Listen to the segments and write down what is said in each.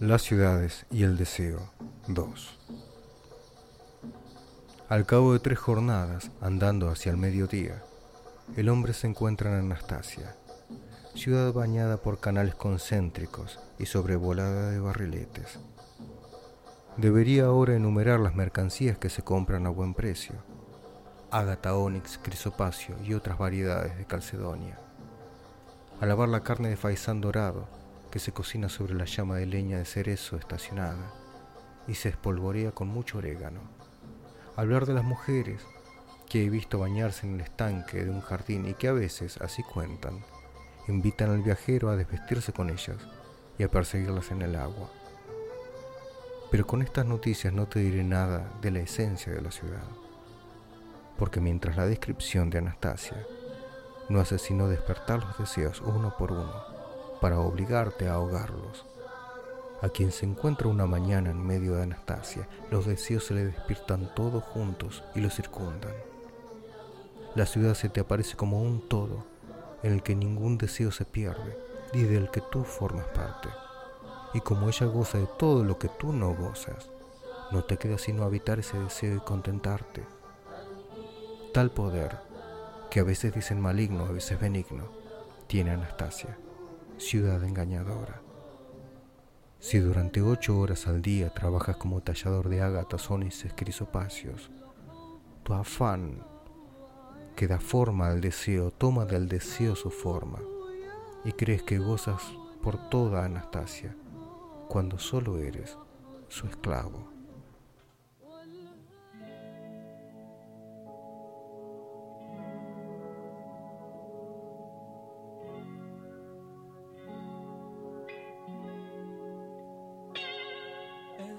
Las ciudades y el deseo 2 Al cabo de tres jornadas, andando hacia el mediodía, el hombre se encuentra en Anastasia, ciudad bañada por canales concéntricos y sobrevolada de barriletes. Debería ahora enumerar las mercancías que se compran a buen precio, ágata, ónix, crisopacio y otras variedades de calcedonia. A lavar la carne de faisán dorado, que se cocina sobre la llama de leña de cerezo estacionada y se espolvorea con mucho orégano. Hablar de las mujeres que he visto bañarse en el estanque de un jardín y que a veces, así cuentan, invitan al viajero a desvestirse con ellas y a perseguirlas en el agua. Pero con estas noticias no te diré nada de la esencia de la ciudad, porque mientras la descripción de Anastasia no hace sino despertar los deseos uno por uno, para obligarte a ahogarlos. A quien se encuentra una mañana en medio de Anastasia, los deseos se le despiertan todos juntos y lo circundan. La ciudad se te aparece como un todo en el que ningún deseo se pierde y del que tú formas parte. Y como ella goza de todo lo que tú no gozas, no te queda sino habitar ese deseo y contentarte. Tal poder, que a veces dicen maligno, a veces benigno, tiene Anastasia ciudad engañadora. Si durante ocho horas al día trabajas como tallador de ágatas, ónices, crisopacios, tu afán que da forma al deseo toma del deseo su forma y crees que gozas por toda Anastasia cuando solo eres su esclavo.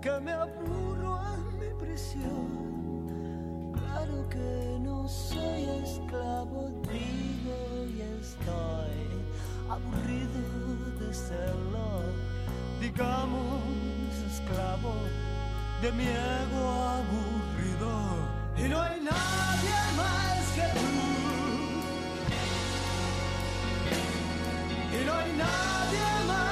que me aburro en mi prisión. Claro que no soy esclavo, digo y estoy aburrido de serlo. Digamos esclavo de mi ego aburrido y no hay nadie más que tú. Y no hay nadie más.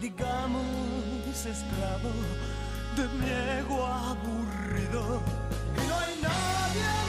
digamos, esclavo de mi ego aburrido. Y no hay nadie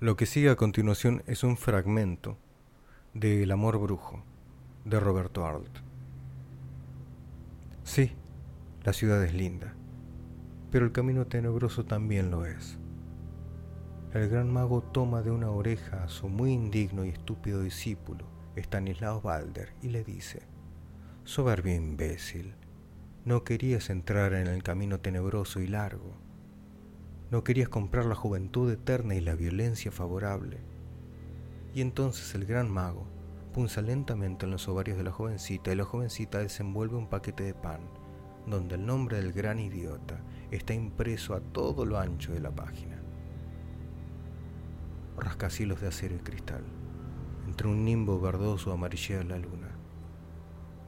Lo que sigue a continuación es un fragmento de El amor brujo de Roberto Arlt. Sí, la ciudad es linda, pero el camino tenebroso también lo es. El gran mago toma de una oreja a su muy indigno y estúpido discípulo, Stanislao Balder, y le dice, Soberbio imbécil, no querías entrar en el camino tenebroso y largo. No querías comprar la juventud eterna y la violencia favorable. Y entonces el gran mago punza lentamente en los ovarios de la jovencita y la jovencita desenvuelve un paquete de pan, donde el nombre del gran idiota está impreso a todo lo ancho de la página. Rascacielos de acero y cristal. Entre un nimbo verdoso amarillea la luna.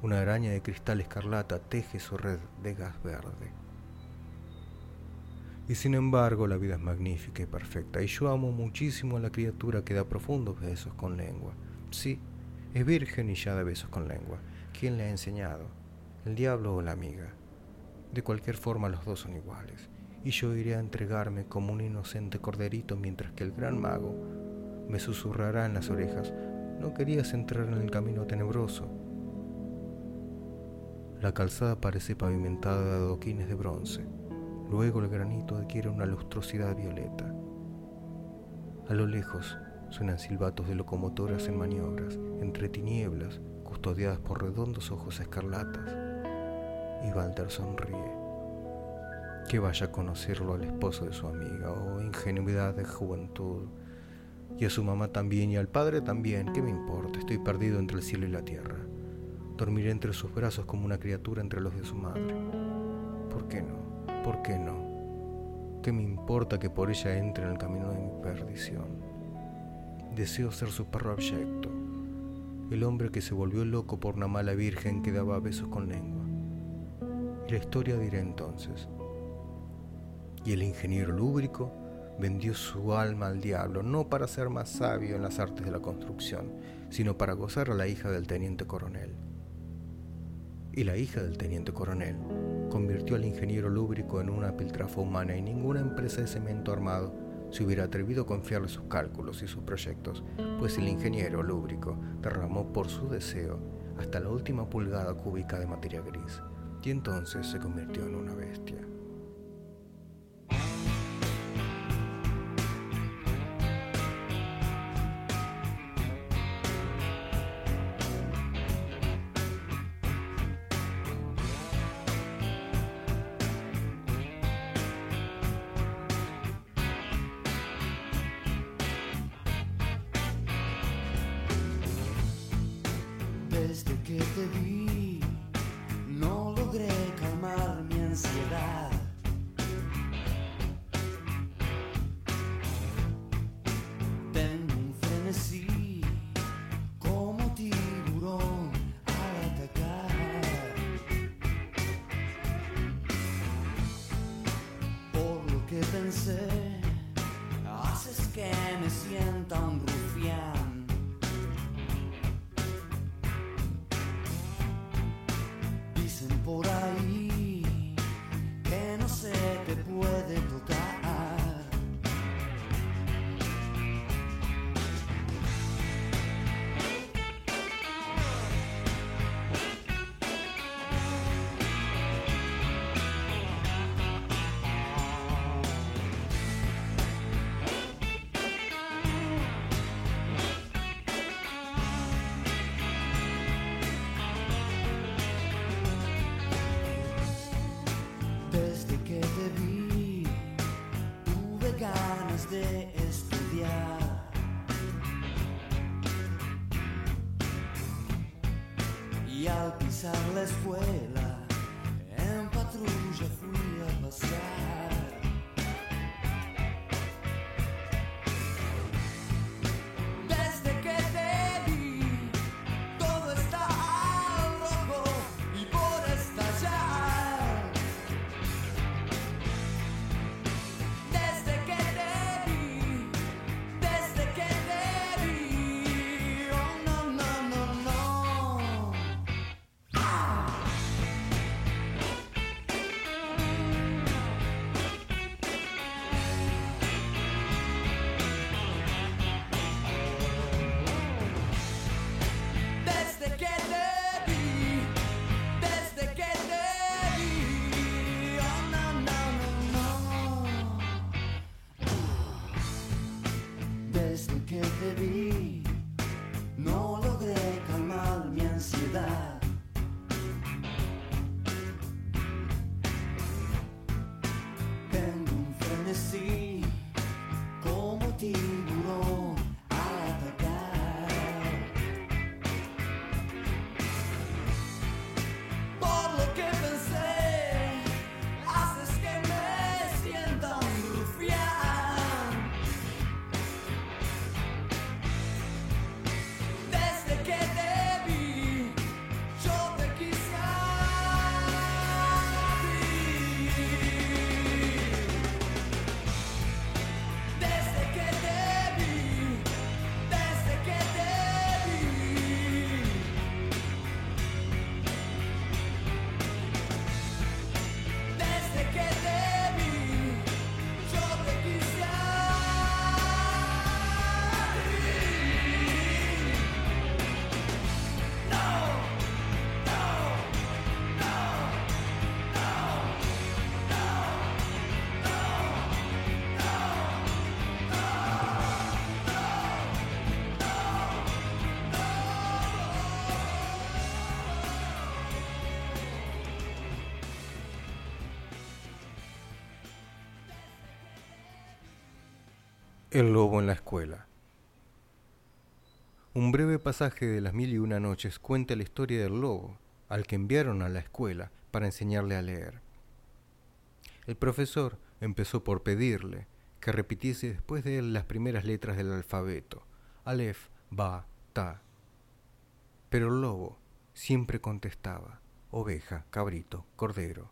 Una araña de cristal escarlata teje su red de gas verde. Y sin embargo la vida es magnífica y perfecta, y yo amo muchísimo a la criatura que da profundos besos con lengua. Sí, es virgen y ya da besos con lengua. ¿Quién le ha enseñado? ¿El diablo o la amiga? De cualquier forma los dos son iguales, y yo iré a entregarme como un inocente corderito mientras que el gran mago me susurrará en las orejas, no querías entrar en el camino tenebroso, la calzada parece pavimentada de adoquines de bronce. Luego el granito adquiere una lustrosidad violeta. A lo lejos suenan silbatos de locomotoras en maniobras, entre tinieblas, custodiadas por redondos ojos escarlatas. Y Walter sonríe. Que vaya a conocerlo al esposo de su amiga, oh ingenuidad de juventud. Y a su mamá también, y al padre también, ¿qué me importa? Estoy perdido entre el cielo y la tierra. Dormiré entre sus brazos como una criatura entre los de su madre. ¿Por qué no? ¿Por qué no? ¿Qué me importa que por ella entre en el camino de mi perdición? Deseo ser su perro abyecto, el hombre que se volvió loco por una mala virgen que daba besos con lengua. Y la historia dirá entonces. Y el ingeniero lúbrico vendió su alma al diablo, no para ser más sabio en las artes de la construcción, sino para gozar a la hija del teniente coronel y la hija del teniente coronel convirtió al ingeniero lúbrico en una piltrafa humana y ninguna empresa de cemento armado se hubiera atrevido a confiarle sus cálculos y sus proyectos, pues el ingeniero lúbrico derramó por su deseo hasta la última pulgada cúbica de materia gris, y entonces se convirtió en una bestia. La escuela, en El lobo en la escuela. Un breve pasaje de las mil y una noches cuenta la historia del lobo, al que enviaron a la escuela para enseñarle a leer. El profesor empezó por pedirle que repitiese después de él las primeras letras del alfabeto, Aleph, Ba, Ta. Pero el lobo siempre contestaba, oveja, cabrito, cordero,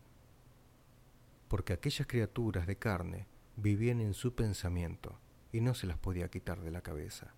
porque aquellas criaturas de carne vivían en su pensamiento y no se las podía quitar de la cabeza.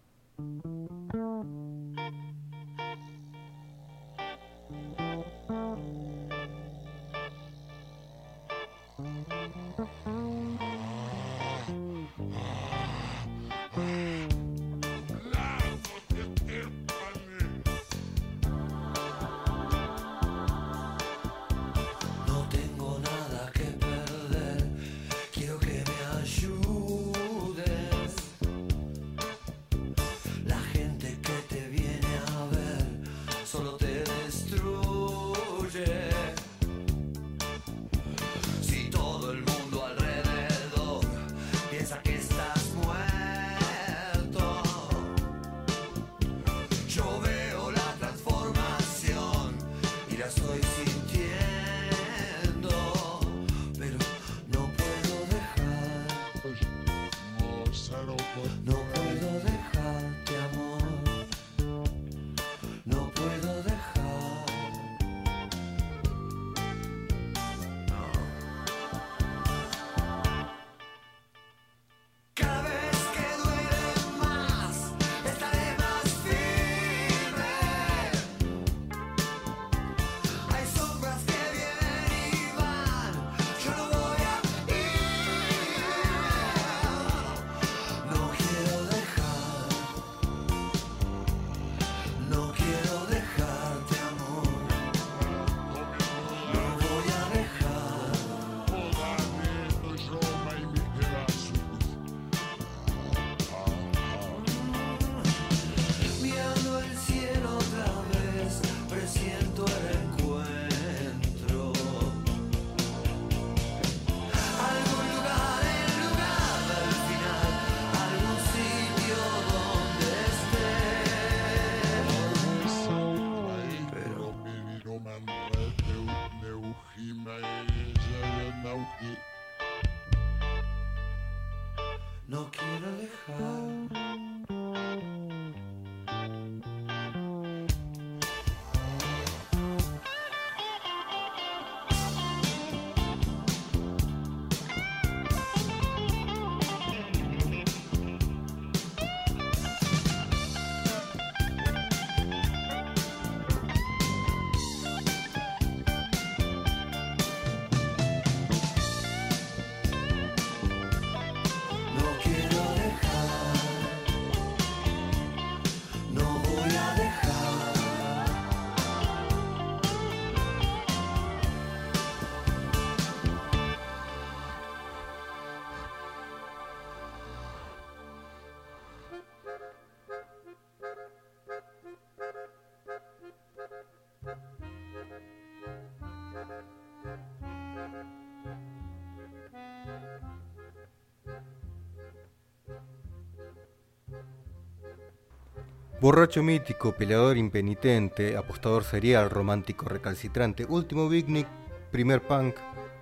Borracho mítico, peleador impenitente, apostador serial, romántico recalcitrante, último beatnik, primer punk,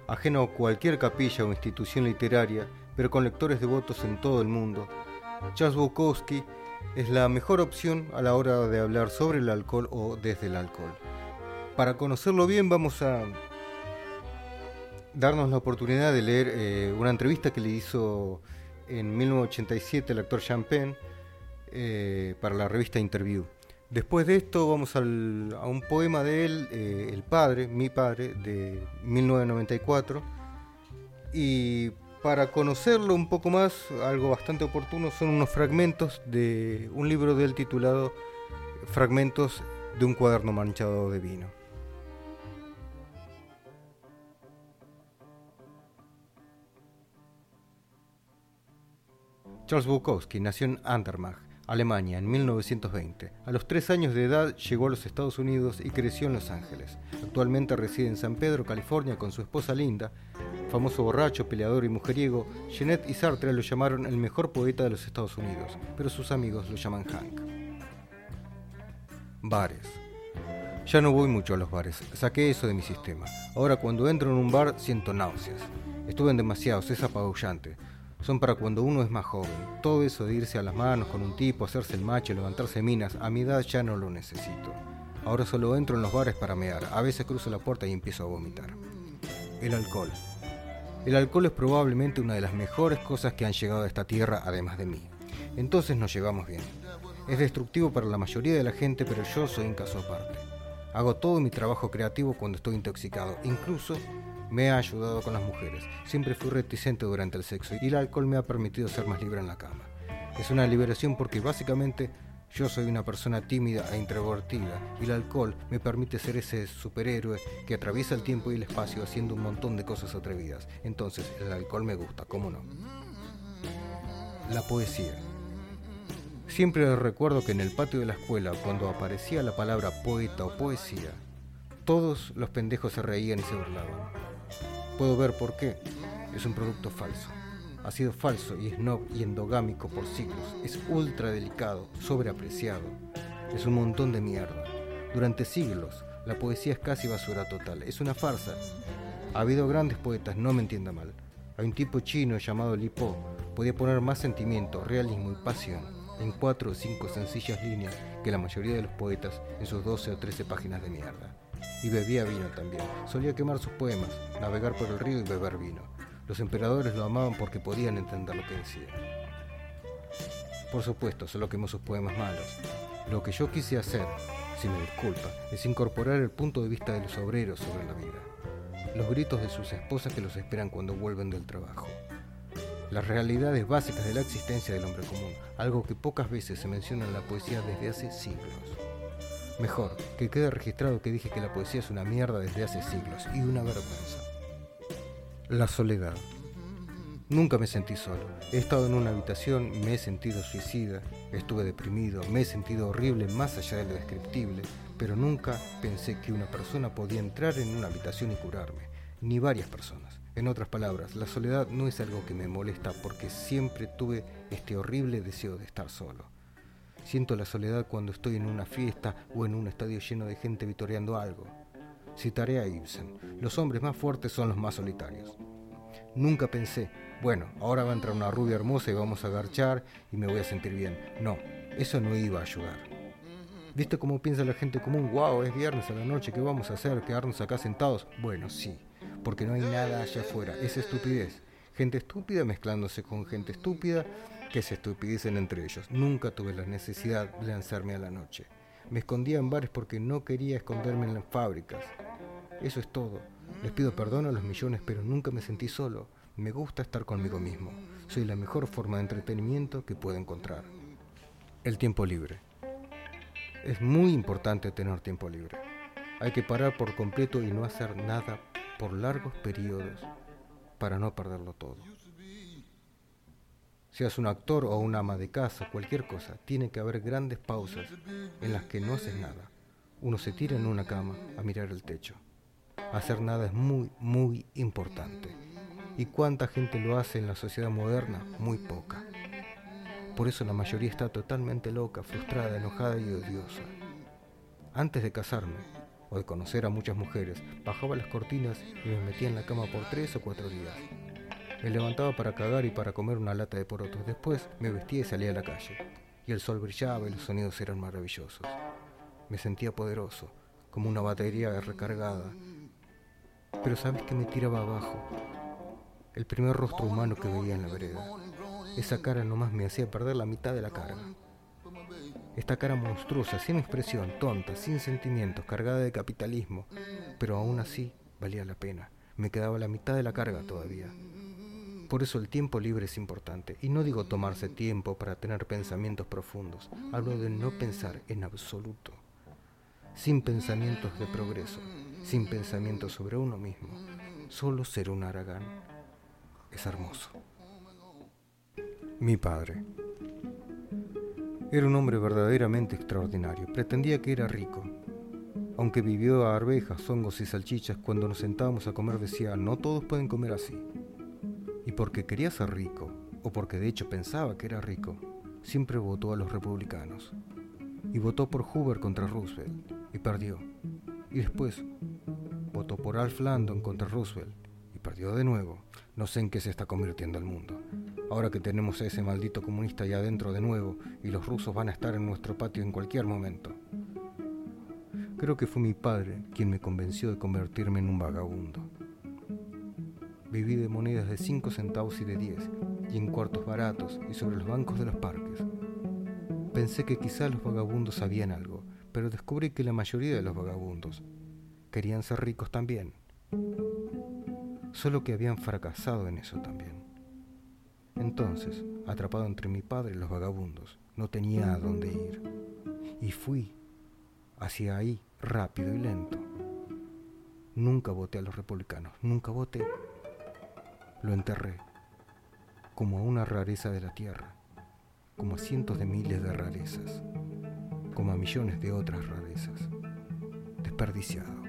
ajeno a cualquier capilla o institución literaria, pero con lectores devotos en todo el mundo. Charles Bukowski es la mejor opción a la hora de hablar sobre el alcohol o desde el alcohol. Para conocerlo bien vamos a darnos la oportunidad de leer eh, una entrevista que le hizo en 1987 el actor Champagne eh, para la revista Interview. Después de esto vamos a un poema de él, eh, El Padre, mi padre, de 1994. Y para conocerlo un poco más, algo bastante oportuno son unos fragmentos de un libro de él titulado Fragmentos de un cuaderno manchado de vino. Charles Bukowski nació en Andermatt, Alemania, en 1920. A los tres años de edad llegó a los Estados Unidos y creció en Los Ángeles. Actualmente reside en San Pedro, California, con su esposa Linda, Famoso borracho, peleador y mujeriego, Genet y Sartre lo llamaron el mejor poeta de los Estados Unidos, pero sus amigos lo llaman Hank. Bares. Ya no voy mucho a los bares, saqué eso de mi sistema. Ahora cuando entro en un bar siento náuseas. Estuve en demasiados, es apabullante. Son para cuando uno es más joven. Todo eso de irse a las manos con un tipo, hacerse el macho, levantarse minas, a mi edad ya no lo necesito. Ahora solo entro en los bares para mear. A veces cruzo la puerta y empiezo a vomitar. El alcohol. El alcohol es probablemente una de las mejores cosas que han llegado a esta tierra además de mí. Entonces nos llevamos bien. Es destructivo para la mayoría de la gente, pero yo soy un caso aparte. Hago todo mi trabajo creativo cuando estoy intoxicado. Incluso me ha ayudado con las mujeres. Siempre fui reticente durante el sexo y el alcohol me ha permitido ser más libre en la cama. Es una liberación porque básicamente yo soy una persona tímida e introvertida y el alcohol me permite ser ese superhéroe que atraviesa el tiempo y el espacio haciendo un montón de cosas atrevidas. Entonces el alcohol me gusta, ¿cómo no? La poesía. Siempre recuerdo que en el patio de la escuela, cuando aparecía la palabra poeta o poesía, todos los pendejos se reían y se burlaban. Puedo ver por qué. Es un producto falso ha sido falso y snob y endogámico por siglos. Es ultra delicado, sobreapreciado. Es un montón de mierda. Durante siglos, la poesía es casi basura total. Es una farsa. Ha habido grandes poetas, no me entienda mal. Hay un tipo chino llamado Li Po. Podía poner más sentimiento, realismo y pasión en cuatro o cinco sencillas líneas que la mayoría de los poetas en sus 12 o 13 páginas de mierda. Y bebía vino también. Solía quemar sus poemas, navegar por el río y beber vino. Los emperadores lo amaban porque podían entender lo que decía. Por supuesto, solo quemó sus poemas malos. Lo que yo quise hacer, si me disculpa, es incorporar el punto de vista de los obreros sobre la vida. Los gritos de sus esposas que los esperan cuando vuelven del trabajo. Las realidades básicas de la existencia del hombre común, algo que pocas veces se menciona en la poesía desde hace siglos. Mejor, que quede registrado que dije que la poesía es una mierda desde hace siglos y una vergüenza. La soledad. Nunca me sentí solo. He estado en una habitación me he sentido suicida, estuve deprimido, me he sentido horrible más allá de lo descriptible, pero nunca pensé que una persona podía entrar en una habitación y curarme, ni varias personas. En otras palabras, la soledad no es algo que me molesta porque siempre tuve este horrible deseo de estar solo. Siento la soledad cuando estoy en una fiesta o en un estadio lleno de gente vitoreando algo. Citaré a Ibsen. Los hombres más fuertes son los más solitarios. Nunca pensé, bueno, ahora va a entrar una rubia hermosa y vamos a garchar y me voy a sentir bien. No, eso no iba a ayudar. ¿Viste cómo piensa la gente común? Wow, es viernes a la noche, ¿qué vamos a hacer? ¿Quedarnos acá sentados? Bueno, sí, porque no hay nada allá afuera. Es estupidez. Gente estúpida mezclándose con gente estúpida que se estupidicen entre ellos. Nunca tuve la necesidad de lanzarme a la noche. Me escondía en bares porque no quería esconderme en las fábricas. Eso es todo. Les pido perdón a los millones, pero nunca me sentí solo. Me gusta estar conmigo mismo. Soy la mejor forma de entretenimiento que puedo encontrar. El tiempo libre. Es muy importante tener tiempo libre. Hay que parar por completo y no hacer nada por largos periodos para no perderlo todo. Seas un actor o una ama de casa, cualquier cosa, tiene que haber grandes pausas en las que no haces nada. Uno se tira en una cama a mirar el techo. Hacer nada es muy, muy importante. ¿Y cuánta gente lo hace en la sociedad moderna? Muy poca. Por eso la mayoría está totalmente loca, frustrada, enojada y odiosa. Antes de casarme, o de conocer a muchas mujeres, bajaba las cortinas y me metía en la cama por tres o cuatro días. Me levantaba para cagar y para comer una lata de porotos. Después me vestía y salía a la calle. Y el sol brillaba y los sonidos eran maravillosos. Me sentía poderoso, como una batería recargada. Pero ¿sabes qué me tiraba abajo? El primer rostro humano que veía en la vereda. Esa cara nomás me hacía perder la mitad de la carga. Esta cara monstruosa, sin expresión, tonta, sin sentimientos, cargada de capitalismo, pero aún así valía la pena. Me quedaba la mitad de la carga todavía. Por eso el tiempo libre es importante. Y no digo tomarse tiempo para tener pensamientos profundos. Hablo de no pensar en absoluto. Sin pensamientos de progreso. Sin pensamientos sobre uno mismo. Solo ser un aragán es hermoso. Mi padre. Era un hombre verdaderamente extraordinario. Pretendía que era rico. Aunque vivió a arvejas, hongos y salchichas, cuando nos sentábamos a comer decía, no todos pueden comer así. Y porque quería ser rico, o porque de hecho pensaba que era rico, siempre votó a los republicanos. Y votó por Hoover contra Roosevelt, y perdió. Y después votó por Alf Landon contra Roosevelt, y perdió de nuevo. No sé en qué se está convirtiendo el mundo. Ahora que tenemos a ese maldito comunista allá adentro de nuevo, y los rusos van a estar en nuestro patio en cualquier momento. Creo que fue mi padre quien me convenció de convertirme en un vagabundo. Viví de monedas de 5 centavos y de 10, y en cuartos baratos y sobre los bancos de los parques. Pensé que quizá los vagabundos sabían algo, pero descubrí que la mayoría de los vagabundos querían ser ricos también. Solo que habían fracasado en eso también. Entonces, atrapado entre mi padre y los vagabundos, no tenía a dónde ir. Y fui hacia ahí rápido y lento. Nunca voté a los republicanos, nunca voté. Lo enterré, como a una rareza de la tierra, como a cientos de miles de rarezas, como a millones de otras rarezas, desperdiciado.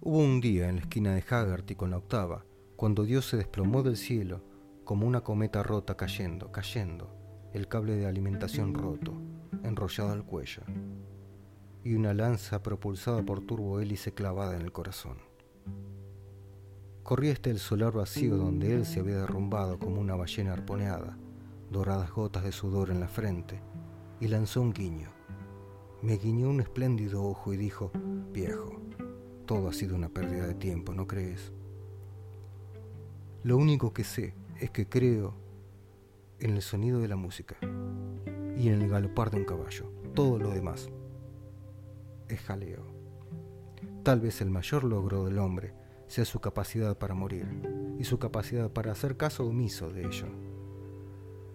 Hubo un día en la esquina de Haggerty con la octava, cuando Dios se desplomó del cielo como una cometa rota cayendo, cayendo, el cable de alimentación roto, enrollado al cuello, y una lanza propulsada por turbohélice clavada en el corazón. Corría hasta el solar vacío donde él se había derrumbado como una ballena arponeada, doradas gotas de sudor en la frente, y lanzó un guiño. Me guiñó un espléndido ojo y dijo, viejo, todo ha sido una pérdida de tiempo, ¿no crees? Lo único que sé es que creo en el sonido de la música y en el galopar de un caballo. Todo lo demás es jaleo. Tal vez el mayor logro del hombre sea su capacidad para morir y su capacidad para hacer caso omiso de ello.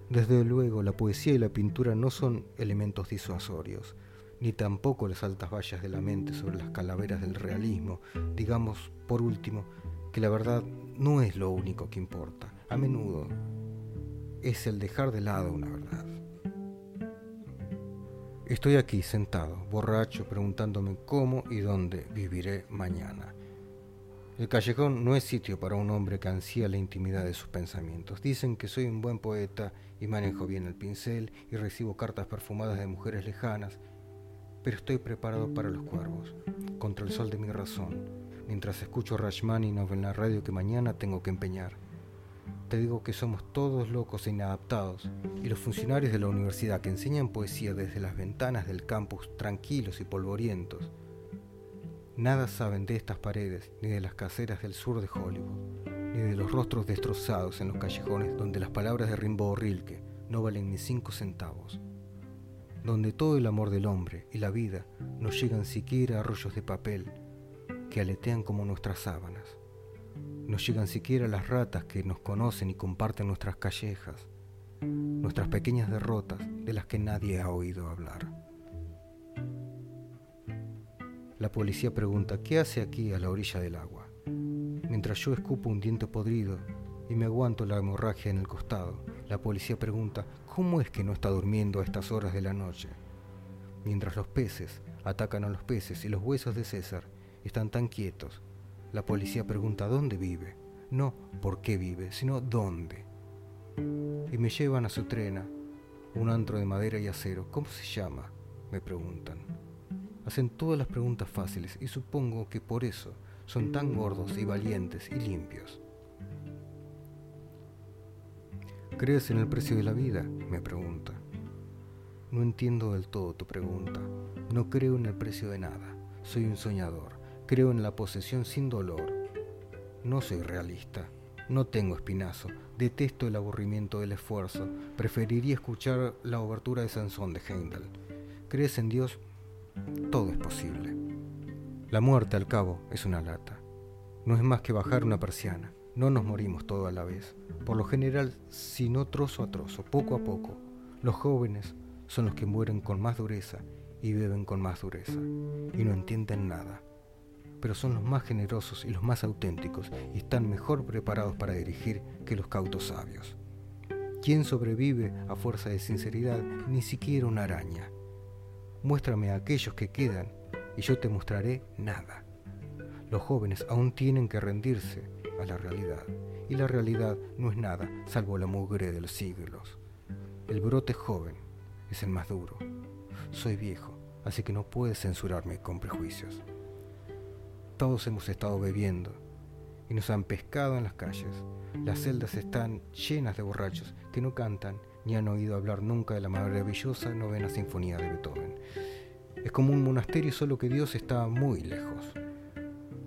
Desde luego, la poesía y la pintura no son elementos disuasorios, ni tampoco las altas vallas de la mente sobre las calaveras del realismo. Digamos, por último, que la verdad no es lo único que importa. A menudo es el dejar de lado una verdad. Estoy aquí sentado, borracho, preguntándome cómo y dónde viviré mañana. El callejón no es sitio para un hombre que ansía la intimidad de sus pensamientos. Dicen que soy un buen poeta y manejo bien el pincel y recibo cartas perfumadas de mujeres lejanas, pero estoy preparado para los cuervos, contra el sol de mi razón, mientras escucho Rachmaninoff en la radio que mañana tengo que empeñar. Te digo que somos todos locos e inadaptados, y los funcionarios de la universidad que enseñan poesía desde las ventanas del campus tranquilos y polvorientos, nada saben de estas paredes, ni de las caseras del sur de Hollywood, ni de los rostros destrozados en los callejones donde las palabras de Rimbaud Rilke no valen ni cinco centavos, donde todo el amor del hombre y la vida no llegan siquiera a rollos de papel que aletean como nuestras sábanas. No llegan siquiera las ratas que nos conocen y comparten nuestras callejas, nuestras pequeñas derrotas de las que nadie ha oído hablar. La policía pregunta, ¿qué hace aquí a la orilla del agua? Mientras yo escupo un diente podrido y me aguanto la hemorragia en el costado, la policía pregunta, ¿cómo es que no está durmiendo a estas horas de la noche? Mientras los peces atacan a los peces y los huesos de César están tan quietos la policía pregunta dónde vive, no por qué vive, sino dónde. Y me llevan a su trena, un antro de madera y acero. ¿Cómo se llama? me preguntan. Hacen todas las preguntas fáciles y supongo que por eso son tan gordos y valientes y limpios. ¿Crees en el precio de la vida? me pregunta. No entiendo del todo tu pregunta. No creo en el precio de nada. Soy un soñador. Creo en la posesión sin dolor. No soy realista. No tengo espinazo. Detesto el aburrimiento del esfuerzo. Preferiría escuchar la obertura de Sansón de Heindel. ¿Crees en Dios? Todo es posible. La muerte, al cabo, es una lata. No es más que bajar una persiana. No nos morimos todo a la vez. Por lo general, sino trozo a trozo, poco a poco. Los jóvenes son los que mueren con más dureza y beben con más dureza. Y no entienden nada pero son los más generosos y los más auténticos y están mejor preparados para dirigir que los cautos sabios. ¿Quién sobrevive a fuerza de sinceridad? Ni siquiera una araña. Muéstrame a aquellos que quedan y yo te mostraré nada. Los jóvenes aún tienen que rendirse a la realidad y la realidad no es nada salvo la mugre de los siglos. El brote joven es el más duro. Soy viejo, así que no puedes censurarme con prejuicios. Todos hemos estado bebiendo y nos han pescado en las calles. Las celdas están llenas de borrachos que no cantan ni han oído hablar nunca de la maravillosa novena sinfonía de Beethoven. Es como un monasterio solo que Dios está muy lejos.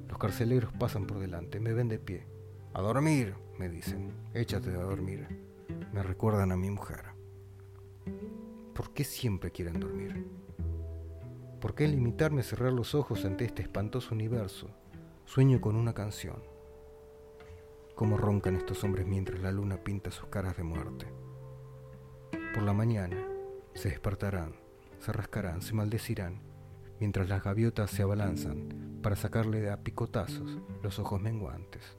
Los carceleros pasan por delante, me ven de pie. A dormir, me dicen. Échate a dormir. Me recuerdan a mi mujer. ¿Por qué siempre quieren dormir? ¿Por qué limitarme a cerrar los ojos ante este espantoso universo? Sueño con una canción. Cómo roncan estos hombres mientras la luna pinta sus caras de muerte. Por la mañana se despertarán, se rascarán, se maldecirán, mientras las gaviotas se abalanzan para sacarle a picotazos los ojos menguantes.